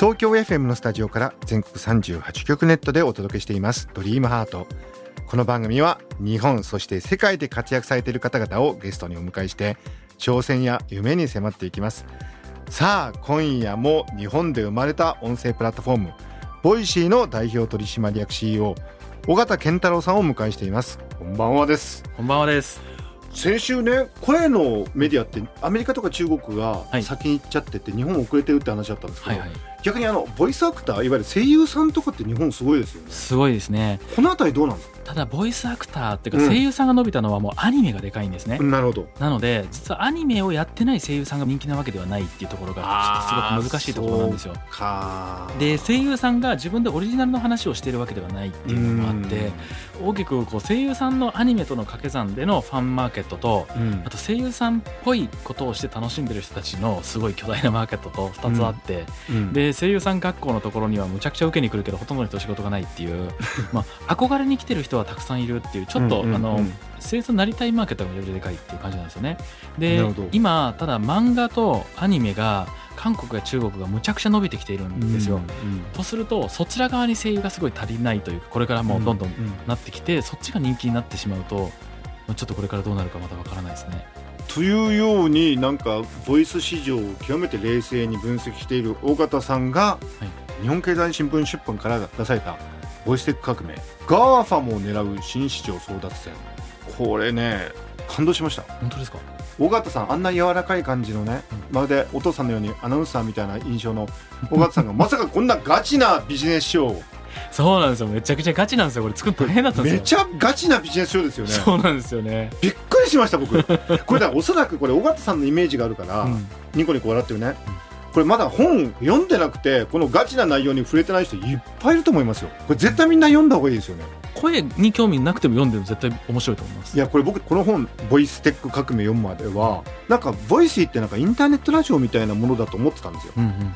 東京 FM のスタジオから全国38局ネットでお届けしています。ドリームハート。この番組は日本そして世界で活躍されている方々をゲストにお迎えして挑戦や夢に迫っていきます。さあ今夜も日本で生まれた音声プラットフォーム Voicy の代表取締役 CEO 緒方憲太郎さんをお迎えしています。こんばんはです。こんばんはです。先週ね声のメディアってアメリカとか中国がはい。先に行っちゃってて日本遅れてるって話だったんですけど、はいはい。逆にあのボイスアクターいわゆる声優さんとかって日本すごいですよね。すごいですね。このあたりどうなんですか、ただボイスアクターっていううん。か声優さんが伸びたのはもうアニメがでかいんですね。なるほど。なので実はアニメをやってない声優さんが人気なわけではないっていうところがすごく難しいところなんですよ。か。で声優さんが自分でオリジナルの話をしているわけではないっていうのもあって大きくこう声優さんのアニメとの掛け算でのファンマーケットとうん。あと声優さんっぽいことをして楽しんでる人たちのすごい巨大なマーケットと2つあって、うん。で声優さん学校のところにはむちゃくちゃ受けに来るけどほとんどの人仕事がないっていう、まあ、憧れに来てる人はたくさんいるっていうちょっと、うんうんうんあの声優さんになりたいマーケットがよりでかいっていう感じなんですよね。で今ただ漫画とアニメが韓国や中国がむちゃくちゃ伸びてきているんですよ。うんとするとそちら側に声優がすごい足りないというかこれからもうどんどんうんなってきて、そっちが人気になってしまうとまあちょっとこれからどうなるかまだわからないですね。というようになんかボイス市場を極めて冷静に分析している緒方さんが、日本経済新聞出版から出された「ボイステック革命。 GAFAM を狙う新市場争奪戦」これね感動しました。本当ですか？緒方さんあんな柔らかい感じのねまるでお父さんのようにアナウンサーみたいな印象の緒方さんが まさかこんなガチなビジネス書をそうなんですよ。めちゃくちゃガチなんですよ。これ作るの大変だったんですよ。めちゃガチなビジネス書ですよね。そうなんですよね。びっくりしました僕。これだおそらくこれ緒方さんのイメージがあるから、うん。ニコニコ笑ってるね。これまだ本読んでなくてこのガチな内容に触れてない人いっぱいいると思いますよ。これ絶対みんな読んだ方がいいですよね。声に興味なくても読んでも絶対面白いと思います。いやこれ僕この本「ボイステック革命」読むまではなんか Voicy ってなんかインターネットラジオみたいなものだと思ってたんですよ。うんうん、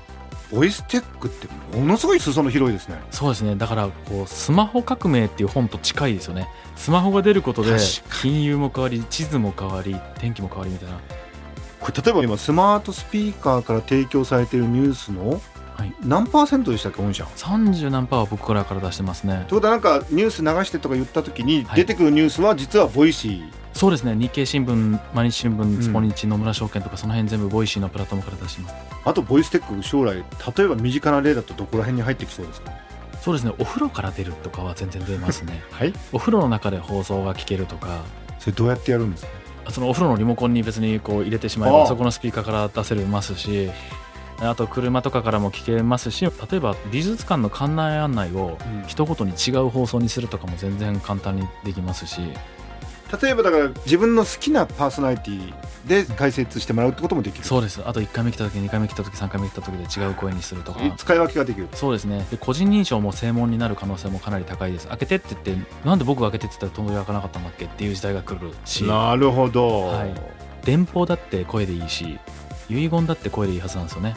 ボイステックってものすごい裾の広いですね。そうですね。だからこうスマホ革命っていう本と近いですよね。スマホが出ることで金融も変わり地図も変わり天気も変わりみたいな。これ例えば今スマートスピーカーから提供されているニュースのはい。何パーセントでしたっけ御社。30何パーは僕からから出してますね。ということはなんかニュース流してとか言った時にはい。出てくるニュースは実は Voicy、そうですね。日経新聞毎日新ん。聞スポニチ野村証券とかその辺全部 Voicy のプラットフォームから出してます。あとボイステック将来例えば身近な例だとどこら辺に入ってきそうですかそうですね。お風呂から出るとかは全然出ますね。はい。お風呂の中で放送が聞けるとか。それどうやってやるんですか？そのお風呂のリモコンに別にこう入れてしまえばそこのスピーカーから出せますしあと車とかからも聞けますし例えば美術館の館内案内をうん。一言に違う放送にするとかも全然簡単にできますし。例えばだから自分の好きなパーソナリティで解説してもらうってこともできる。そうです。あと1回目来た時2回目来た時3回目来た時で違う声にするとか。使い分けができる。そうですね。で個人認証も正門になる可能性もかなり高いです。開けてって言ってなんで僕が開けてって言ったら問い開かなかったんだっけっていう時代が来るし。なるほど、はい。電報だって声でいいし遺言だって声でいいはずなんですよね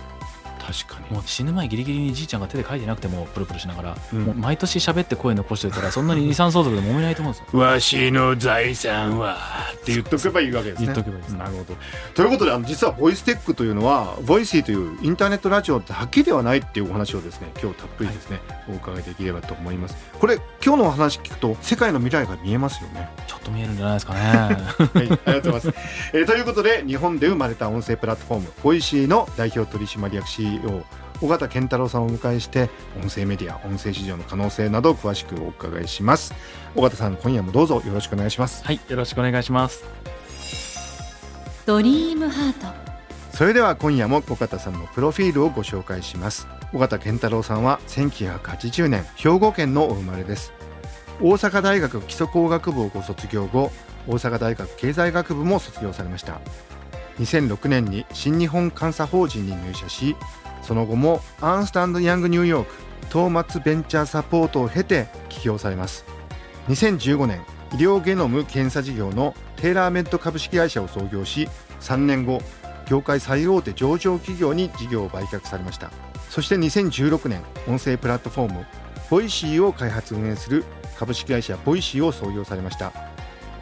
確かに。もう死ぬ前ギリギリにじいちゃんが手で書いてなくてもプルプルしながら、うん。もう毎年喋って声残してたらそんなに遺産相続で揉めないと思うんですよ。わしの財産はって言っとけばいいわけですね。言っとけばいいです。なるほど。ということであの実はボイステックというのは Voicy というインターネットラジオだけではないっていうお話をですね今日たっぷりですね、お伺いできればと思います。これ今日のお話聞くと世界の未来が見えますよね。ちょっと見えるんじゃないですかね。はい、ありがとうございます。えーということで、日本で生まれた音声プラットフォーム、 Voicy の代表取締役 CEO、緒方憲太郎さんをお迎えして、音声メディア、音声市場の可能性などを詳しくお伺いします。尾形さん、今夜もどうぞよろしくお願いします。はいよろしくお願いしますドリームハートそれでは今夜も尾形さんのプロフィールをご紹介します。尾形健太郎さんは1980年、兵庫県のお生まれです。大阪大学基礎工学部をご卒業後、大阪大学経済学部も卒業されました2006年に新日本監査法人に入社しその後もアーンスト・アンド・ヤングニューヨーク、トーマツベンチャーサポートを経て起業されます。2015年医療ゲノム検査事業のテーラーメッド株式会社を創業し3年後業界最大手上場企業に事業を売却されました。そして2016年音声プラットフォーム Voicy を開発運営する株式会社 Voicy を創業されました。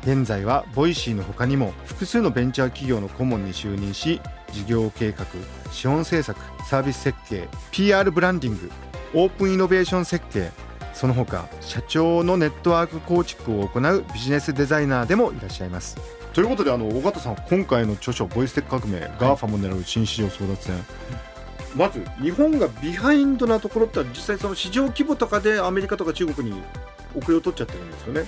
現在は Voicy の他にも複数のベンチャー企業の顧問に就任し事業計画資本政策サービス設計 PR ブランディングオープンイノベーション設計その他社長のネットワーク構築を行うビジネスデザイナーでもいらっしゃいます。ということであの緒方さん今回の著書「ボイステック革命、 GAFA も狙う新市場争奪戦」まず日本がビハインドなところって実際その市場規模とかでアメリカとか中国に遅れを取っちゃってるんですよね。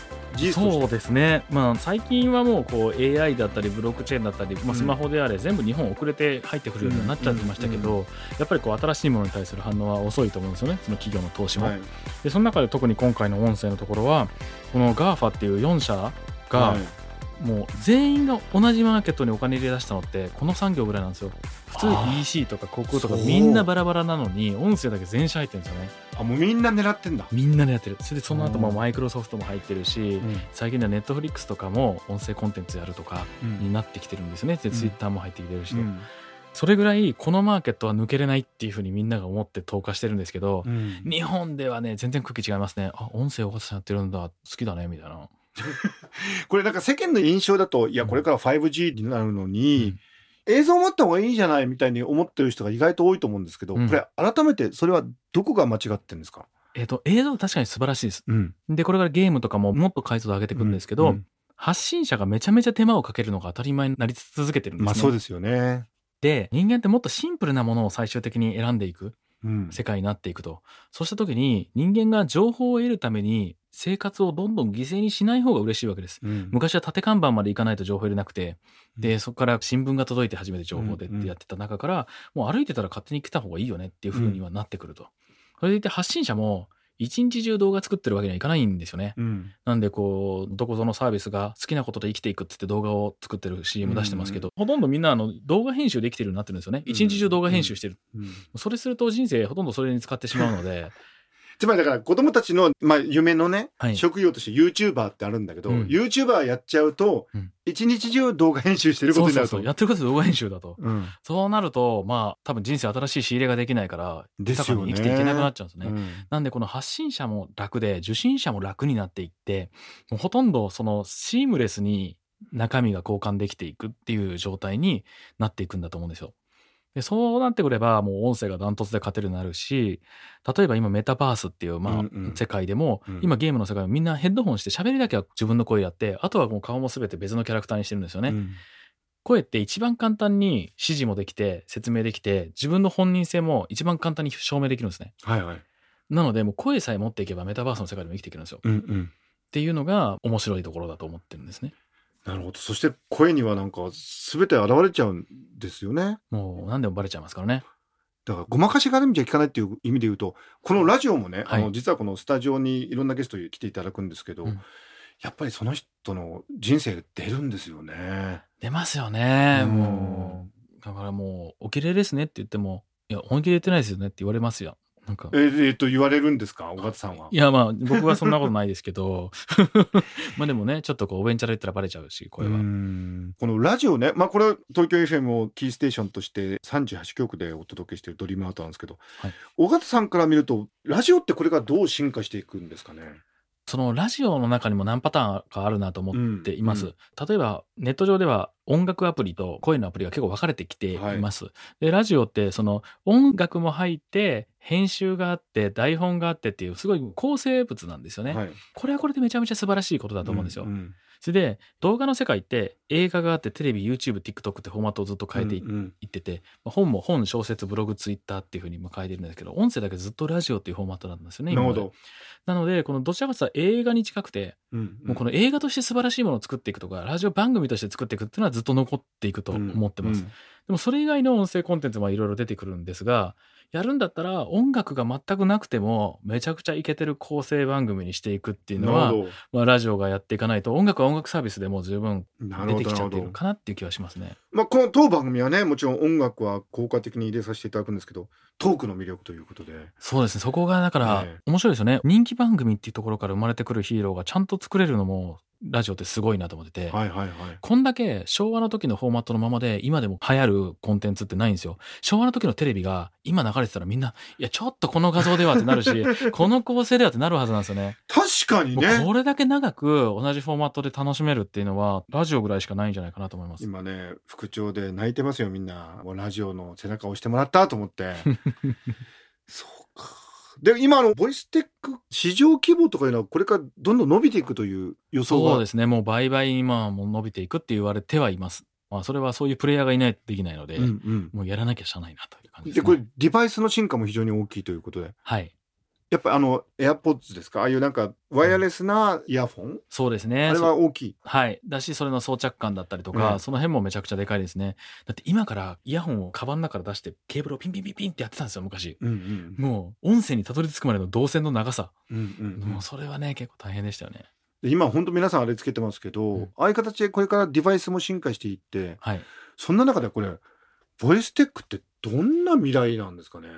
そうですね、まあ、最近はもうこう AI だったりブロックチェーンだったり、まあ、スマホであれ全部日本遅れて入ってくるようになっちゃってましたけど、やっぱりこう新しいものに対する反応は遅いと思うんですよね。その企業の投資も。はい。でその中で特に今回の音声のところはこの GAFA っていう4社がはい。もう全員が同じマーケットにお金入れ出したのってこの3業ぐらいなんですよ。普通 EC とか航空とかみんなバラバラなのに音声だけ全社入ってるんですよねあもうみんな狙ってんだ、みんなでやってる。それでその後もうん。マイクロソフトも入ってるし最近ではネットフリックスとかも音声コンテンツやるとかになってきてるんですね。でうん。ツイッターも入ってきてるし。で、うん。それぐらいこのマーケットは抜けれないっていうふうにみんなが思って投下してるんですけど、うん。日本ではね全然空気違いますね。あ音声尾形さんやってるんだ。好きだねみたいな。これなんか世間の印象だといやこれから 5G になるのに、映像もあった方がいいじゃないみたいに思ってる人が意外と多いと思うんですけど、うん。これ改めてそれはどこが間違ってるんですか、えっ、と映像は確かに素晴らしいです。うん、でこれからゲームとかももっと解像度上げていくんですけど、うん。発信者がめちゃめちゃ手間をかけるのが当たり前になり続けてるんですね。まあそうですよね、で人間ってもっとシンプルなものを最終的に選んでいく。うん、世界になっていくと。そうした時に人間が情報を得るために生活をどんどん犠牲にしない方が嬉しいわけです。うん。昔は縦看板まで行かないと情報入れなくてでそこから新聞が届いて初めて情報でってやってた中から、もう歩いてたら勝手に来た方がいいよねっていう風にはなってくると。それでいて発信者も一日中動画作ってるわけにはいかないんですよね。うんなんでこうどこぞのサービスが好きなことで生きていくって言って動画を作ってる CM 出してますけど、ほとんどみんなあの動画編集できてるようになってるんですよね。うん一日中動画編集してる。うんそれすると人生ほとんどそれに使ってしまうので、つまりだから子供たちの、まあ、夢のね、はい。職業として YouTuber ってあるんだけど、うん。YouTuber やっちゃうとうん。一日中動画編集してるこそうとになると。そうそうやってることで動画編集だと。うん。そうなるとまあ多分人生新しい仕入れができないから豊かに生きていけなくなっちゃうんですね。うん。なんでこの発信者も楽で受信者も楽になっていってもうほとんどそのシームレスに中身が交換できていくっていう状態になっていくんだと思うんですよ。でそうなってくればもう音声がダントツで勝てるようになるし例えば今メタバースっていう、まあ世界でも、うん今ゲームの世界もみんなヘッドホンして喋りだけは自分の声やってあとはもう顔も全て別のキャラクターにしてるんですよね。うん声って一番簡単に指示もできて説明できて自分の本人性も一番簡単に証明できるんですね。はいはいなのでもう声さえ持っていけばメタバースの世界でも生きていけるんですよ。うんうんっていうのが面白いところだと思ってるんですね。なるほどそして声にはなんか全て現れちゃうんですよねもう何でもバレちゃいますからね。だからごまかしがある意味じゃいかないっていう意味で言うとこのラジオもね、はいあの実はこのスタジオにいろんなゲストに来ていただくんですけど、うんやっぱりその人の人生が出るんですよね。出ますよね。うんもうだからもうお綺麗ですねって言ってもいや本気で言ってないですよねって言われますよ。なんかえーえーと言われるんですか？尾形さんは。いやまあ僕はそんなことないですけど まあでもねちょっとこうおべんちゃら言ったらバレちゃうし声は。うんこのラジオね、まあ、これは東京 FM をキーステーションとして38局でお届けしているドリームアートなんですけど、はい尾形さんから見るとラジオってこれからどう進化していくんですかね？そのラジオの中にも何パターンかあるなと思っています。うん例えばネット上では音楽アプリと声のアプリが結構分かれてきています。でラジオってその音楽も入って編集があって台本があってっていうすごい構成物なんですよね。はい、これはこれでめちゃめちゃ素晴らしいことだと思うんですよ。んそれで動画の世界って映画があってテレビ YouTube TikTok ってフォーマットをずっと変えていうんうんってて、まあ本も本小説ブログツイッターっていうふうにも変えてるんですけど音声だけずっとラジオっていうフォーマットなんですよねなるほど。なのでこのどちらかというと映画に近くてうんもうこの映画として素晴らしいものを作っていくとかラジオ番組として作っていくっていうのはずっと残っていくと思ってます。うんでもそれ以外の音声コンテンツはいろいろ出てくるんですが、やるんだったら音楽が全くなくてもめちゃくちゃイケてる構成番組にしていくっていうのは、まあ、ラジオがやっていかないと音楽は音楽サービスでもう十分出てきちゃってるかなっていう気はしますね。まあ、この当番組はねもちろん音楽は効果的に入れさせていただくんですけどトークの魅力ということでそうですね。そこがだからええ面白いですよね。人気番組っていうところから生まれてくるヒーローがちゃんと作れるのもラジオってすごいなと思ってて。はいはいはいこんだけ昭和の時のフォーマットのままで今でも流行るコンテンツってないんですよ。昭和の時のテレビが今流れてたらみんな、いやちょっとこの画像ではってなるし、この構成ではってなるはずなんですよね。確かにねこれだけ長く同じフォーマットで楽しめるっていうのはラジオぐらいしかないんじゃないかなと思います。今ね副長で泣いてますよみんなもうラジオの背中を押してもらったと思って そうかで今あのボイステック市場規模とかいうのはこれからどんどん伸びていくという予想がそうですね。もう倍々今はもう伸びていくって言われてはいます。まあそれはそういうプレイヤーがいないとできないので、うんうんもうやらなきゃしゃあないなという感じでですね。これデバイスの進化も非常に大きいということではい。やっぱりあの AirPods ですか？ああいうなんかワイヤレスなイヤフォン、そうですね。あれは大きいはい。だし、それの装着感だったりとか、うんその辺もめちゃくちゃでかいですね。だって今からイヤホンをカバンの中から出して、ケーブルをピンピンピンピンってやってたんですよ、昔。うんうんもう、音声にたどり着くまでの動線の長さ。うんうんうんもうそれはね、結構大変でしたよね。で今本当皆さんあれつけてますけど、うんああいう形でこれからデバイスも進化していってはい。そんな中でこれボイステックってどんな未来なんですかね？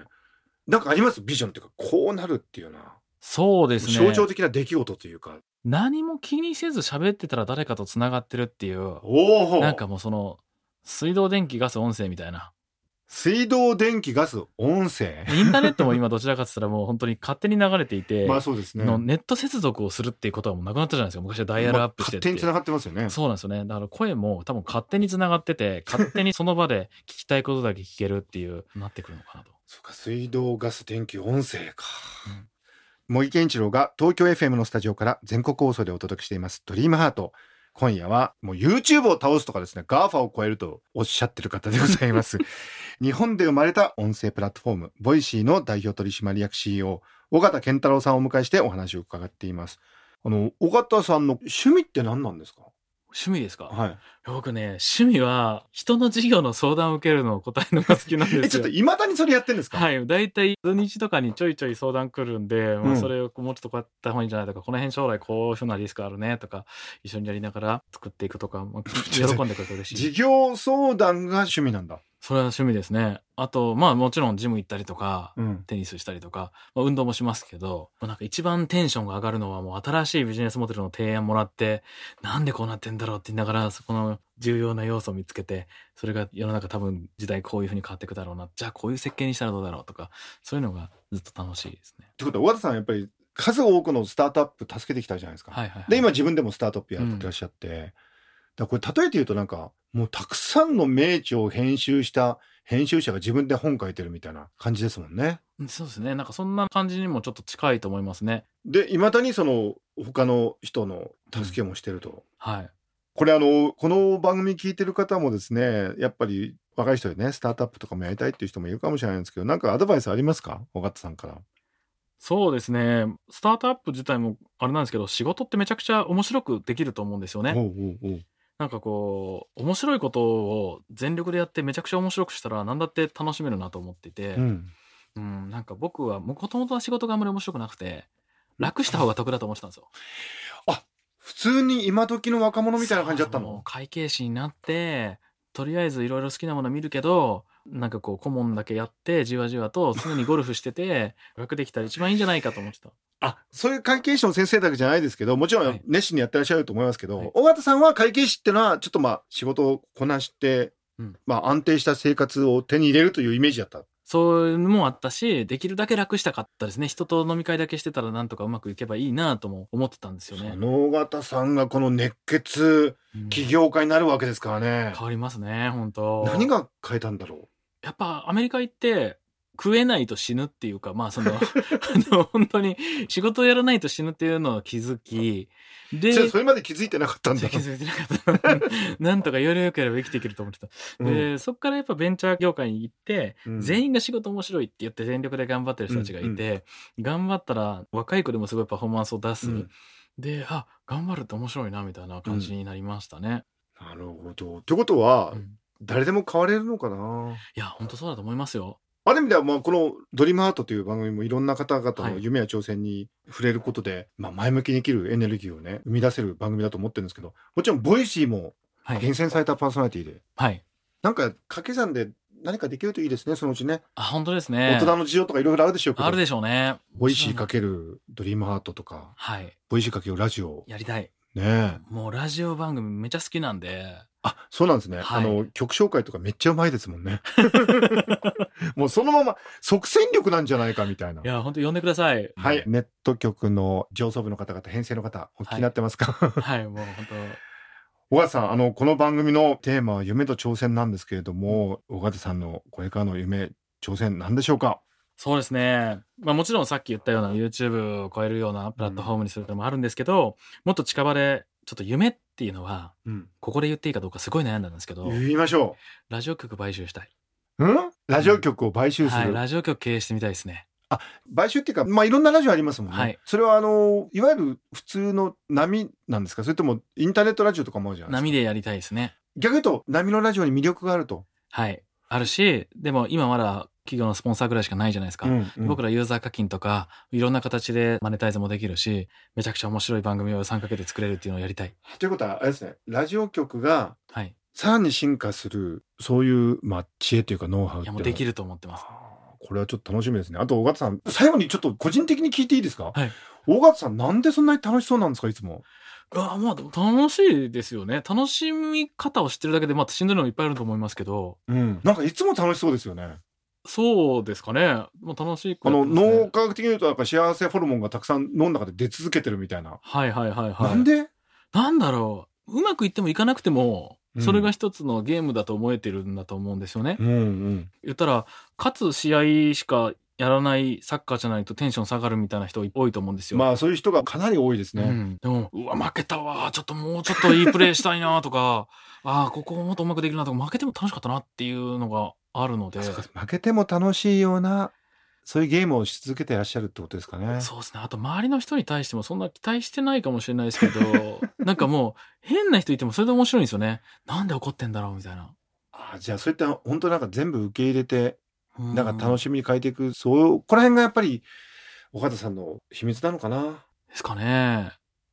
なんかあります？ビジョンっていうかこうなるっていうな、そうですね。象徴的な出来事というか何も気にせず喋ってたら誰かと繋がってるっていう、おおなんかもうその、水道、電気、ガス、音声みたいな。水道電気ガス音声？インターネットも今どちらかって言ったらもう本当に勝手に流れていて、まあそうですねのネット接続をするっていうことはもうなくなったじゃないですか。昔はダイヤルアップしてって。まあ勝手に繋がってますよねそうなんですよね。だから声も多分勝手に繋がってて、勝手にその場で聞きたいことだけ聞けるっていう、なってくるのかなと。そうか水道ガス電気音声か、茂木健一郎が東京 FM のスタジオから全国放送でお届けしています「ドリームハート。今夜はもう YouTube を倒すとかですね GAFA を超えるとおっしゃってる方でございます。日本で生まれた音声プラットフォーム Voicy の代表取締役 CEO 緒方憲太郎さんをお迎えしてお話を伺っています。あの緒方さんの趣味って何なんですか？趣味ですか、はい僕ね、趣味は人の事業の相談を受けるのを答えるのが好きなんですよえちょっと。いまだにそれやってんですか？はい。大体、土日とかにちょいちょい相談来るんで、まあ、うんそれをもうちょっとこうやった方がいいんじゃないとか、この辺将来こういうふうなリスクあるねとか、一緒にやりながら作っていくとか、まあ、喜んでくれて嬉し事い。業相談が趣味なんだそれは趣味ですね。あと、まあもちろんジム行ったりとか、うんテニスしたりとか、まあ、運動もしますけど、まあなんか一番テンションが上がるのはもう新しいビジネスモデルの提案もらって、なんでこうなってんだろうって言いながら、そこの重要な要素を見つけて、それが世の中多分時代こういう風に変わっていくだろうな。じゃあこういう設計にしたらどうだろうとか、そういうのがずっと楽しいですね。ってことは尾形さんやっぱり数多くのスタートアップ助けてきたじゃないですか。はいはい、はい。で今自分でもスタートアップやってらっしゃって、だからこれ例えて言うとなんかもうたくさんの名著を編集した編集者が自分で本書いてるみたいな感じですもんね。そうですね。なんかそんな感じにもちょっと近いと思いますね。でいまだにその他の人の助けもしてると。はい。これあのこの番組聞いてる方もですねやっぱり若い人でねスタートアップとかもやりたいっていう人もいるかもしれないんですけどなんかアドバイスありますか？尾形さんから。そうですね。スタートアップ自体もあれなんですけど、仕事ってめちゃくちゃ面白くできると思うんですよね。おうおうおうなんかこう、面白いことを全力でやってめちゃくちゃ面白くしたら何だって楽しめるなと思っていて、ううん、んなんか僕はもともとは仕事があんまり面白くなくて、楽した方が得だと思ってたんですよ。普通に今時の若者みたいな感じだったの？会計士になって、とりあえずいろいろ好きなもの見るけど、なんかこう顧問だけやってじわじわと常にゴルフしてて楽できたら一番いいんじゃないかと思ってた。あそういう会計士の先生だけじゃないですけどもちろんはい熱心にやってらっしゃると思いますけど、はい尾形さんは会計士ってのはちょっとまあ仕事をこなして、うんまあ安定した生活を手に入れるというイメージだった。そういうのもあったし、できるだけ楽したかったですね。人と飲み会だけしてたらなんとかうまくいけばいいなとも思ってたんですよねそ。の尾形さんがこの熱血うん起業家になるわけですからね。変わりますね、本当何が変えたんだろう？やっぱアメリカ行って食えないと死ぬっていうか、まあその、あの、本当に仕事をやらないと死ぬっていうのを気づき、で、それそれまで気づいてなかったんだ気。づいてなかった。なんとかよりよければ生きていけると思ってた。うんで、そっからやっぱベンチャー業界に行って、うん全員が仕事面白いって言って全力で頑張ってる人たちがいて、頑張ったら若い子でもすごいパフォーマンスを出す。うんで、あ、頑張るって面白いなみたいな感じになりましたね。なるほどってことは、うん誰でも変われるのかないや、本当そうだと思いますよ。ある意味ではまあこの「ドリームハートという番組もいろんな方々はいの夢や挑戦に触れることで、まあ、前向きに生きるエネルギーをね生み出せる番組だと思ってるんですけどもちろん Voicy もはい。厳選されたパーソナリティで、はい。なんか掛け算で何かできるといいですねそのうちね、あ、本当ですね。大人の事情とかいろいろあるでしょうけどあるでしょうね。 Voicy かけるドリームハートとかはい。 Voicy かけるラジオやりたい。ねえもうラジオ番組めちゃ好きなんで。あそうなんですね、はい。あの曲紹介とかめっちゃうまいですもんね。もうそのまま即戦力なんじゃないかみたいな。いや、本当呼んでください。はい、。ネット局の上層部の方々、編成の方、お聞きになってますか、はい、もう本 小川さん、あの、この番組のテーマは夢と挑戦なんですけれども、小川さんのこれからの夢、挑戦なんでしょうか？そうですね。まあもちろんさっき言ったような YouTube を超えるようなプラットフォームにするのもあるんですけど、もっと近場で、ちょっと夢っていうのは、うん。ここで言っていいかどうかすごい悩んだんですけど、言いましょラジオ局買収したい。う。うん？ラジオ局を買収する？はい、ラジオ局経営してみたいですね。買収っていうか、まあ、いろんなラジオありますもんね。はいそれは、あの、いわゆる普通の波なんですか？それとも、インターネットラジオとかもあるじゃないですか？波でやりたいですね。逆に言うと、波のラジオに魅力があると。はい。あるし、でも今まだ企業のスポンサーぐらいしかないじゃないですか。うんうん僕らユーザー課金とか、いろんな形でマネタイズもできるし、めちゃくちゃ面白い番組を3かけて作れるっていうのをやりたい。ということは、あれですね、ラジオ局がはい。さらに進化する、そういう、まあ、知恵というか、ノウハウっいや、もうできると思ってます。これはちょっと楽しみですね。あと、尾形さん、最後にちょっと個人的に聞いていいですか？はい。尾形さん、なんでそんなに楽しそうなんですか、いつも。うわまあ楽しいですよね。楽しみ方を知ってるだけで、まあしんどいのもいっぱいあると思いますけど、うん。なんかいつも楽しそうですよね。そうですかね。もう楽しいくあの、脳科学的に言うと、なんか幸せホルモンがたくさん脳の中で出続けてるみたいな。はいはいはいはい。なんで？なんだろう。うまくいってもいかなくても、うんそれが一つのゲームだと思えてるんだと思うんですよね。うんうん。言ったら、勝つ試合しかやらないサッカーじゃないとテンション下がるみたいな人多いと思うんですよ。まあ、そういう人がかなり多いですね。うん、でも、うわ、負けたわ。ちょっともうちょっといいプレーしたいなとか、ああ、ここもっとうまくできるなとか、負けても楽しかったなっていうのがあるので、負けても楽しいような、そういうゲームをし続けていらっしゃるってことですかね。そうですね。あと、周りの人に対してもそんな期待してないかもしれないですけど、なんかもう、変な人いてもそれで面白いんですよね。なんで怒ってんだろうみたいな。あじゃあ、そういった本当なんか全部受け入れて、うんなんか楽しみに変えていく、そう、この辺がやっぱり、緒方さんの秘密なのかな？ですかね。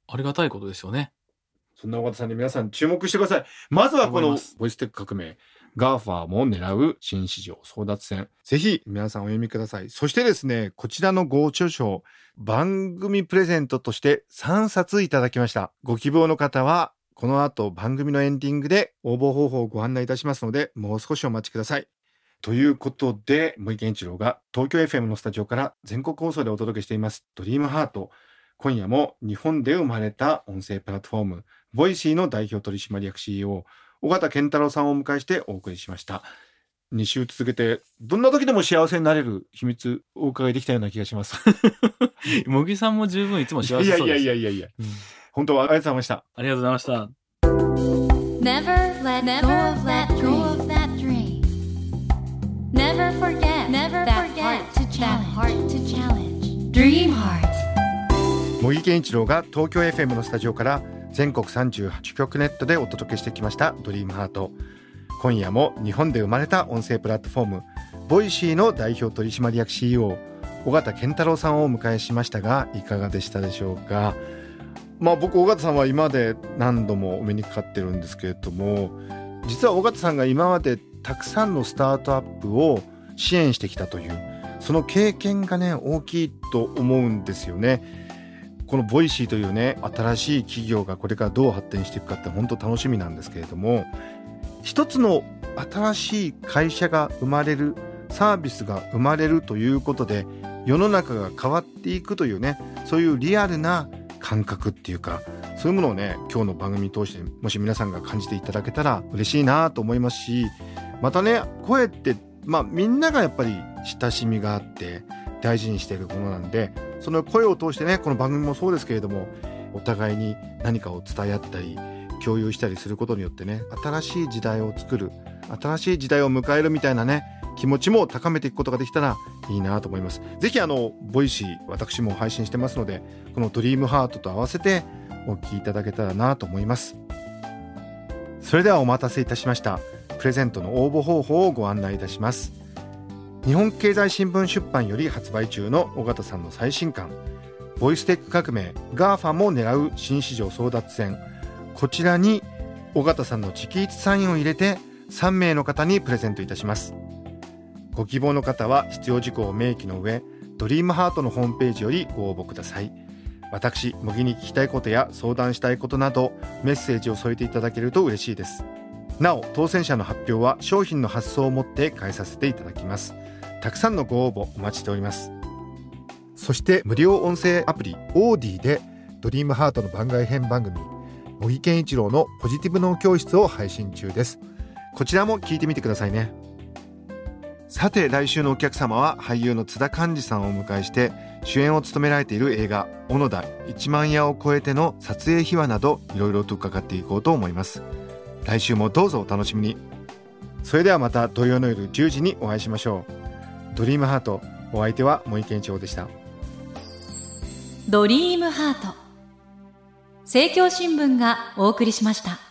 ありがたいことですよね。そんな緒方さんに皆さん注目してください。まずはこのボイステック革命、 GAFA も狙う新市場争奪戦。ぜひ皆さんお読みください。そしてですね、こちらのご著書、番組プレゼントとして3冊いただきました。ご希望の方は、この後番組のエンディングで応募方法をご案内いたしますので、もう少しお待ちください。ということで、茂木健一郎が東京 FM のスタジオから全国放送でお届けしています、ドリームハート。今夜も日本で生まれた音声プラットフォーム、 Voicy の代表取締役 CEO、緒方憲太郎さんをお迎えしてお送りしました。2週続けて、どんな時でも幸せになれる秘密をお伺いできたような気がします。茂木さんも十分いつも幸せそうです。いやいやいやいやいや、うん本当はありがとうございました。ありがとうございました。Never let go of that dream. Never forget that heart to challenge. Dream heart. 茂木健一郎が東京 FM のスタジオから全国38局ネットでお届けしてきました「ドリームハート今夜も日本で生まれた音声プラットフォーム Voicy の代表取締役 CEO 緒方憲太郎さんをお迎えしましたがいかがでしたでしょうか？まあ僕緒方さんは今まで何度もお目にかかってるんですけれども実は緒方さんが今までたくさんのスタートアップを支援してきたというその経験がね大きいと思うんですよね。この Voicy というね新しい企業がこれからどう発展していくかって本当楽しみなんですけれども一つの新しい会社が生まれるサービスが生まれるということで世の中が変わっていくというねそういうリアルな感覚っていうかそういうものをね今日の番組通してもし皆さんが感じていただけたら嬉しいなと思いますしまたね声ってまあみんながやっぱり親しみがあって大事にしているものなんでその声を通してねこの番組もそうですけれどもお互いに何かを伝え合ったり共有したりすることによってね新しい時代を作る新しい時代を迎えるみたいなね気持ちも高めていくことができたらいいなと思います。ぜひあの Voicy 私も配信してますのでこのドリームハートと合わせてお聞きいただけたらなと思います。それではお待たせいたしました。プレゼントの応募方法をご案内いたします。日本経済新聞出版より発売中の緒方さんの最新刊ボイステック革命 GAFA も狙う新市場争奪戦。こちらに尾形さんの直筆サインを入れて3名の方にプレゼントいたします。ご希望の方は必要事項を明記の上ドリームハートのホームページよりご応募ください。私模擬に聞きたいことや相談したいことなどメッセージを添えていただけると嬉しいです。なお当選者の発表は商品の発送をもって返させていただきます。たくさんのご応募お待ちしております。そして無料音声アプリオーディでドリームハートの番外編番組茂木健一郎のポジティブ脳教室を配信中です。こちらも聞いてみてくださいね。さて来週のお客様は俳優の津田寛治さんをお迎えして主演を務められている映画「小野田1万夜を超えて」の撮影秘話などいろいろと伺っていこうと思います。来週もどうぞお楽しみに。それではまた土曜の夜10時にお会いしましょう。ドリームハート。お相手は森健一郎でした。ドリームハート。政教新聞がお送りしました。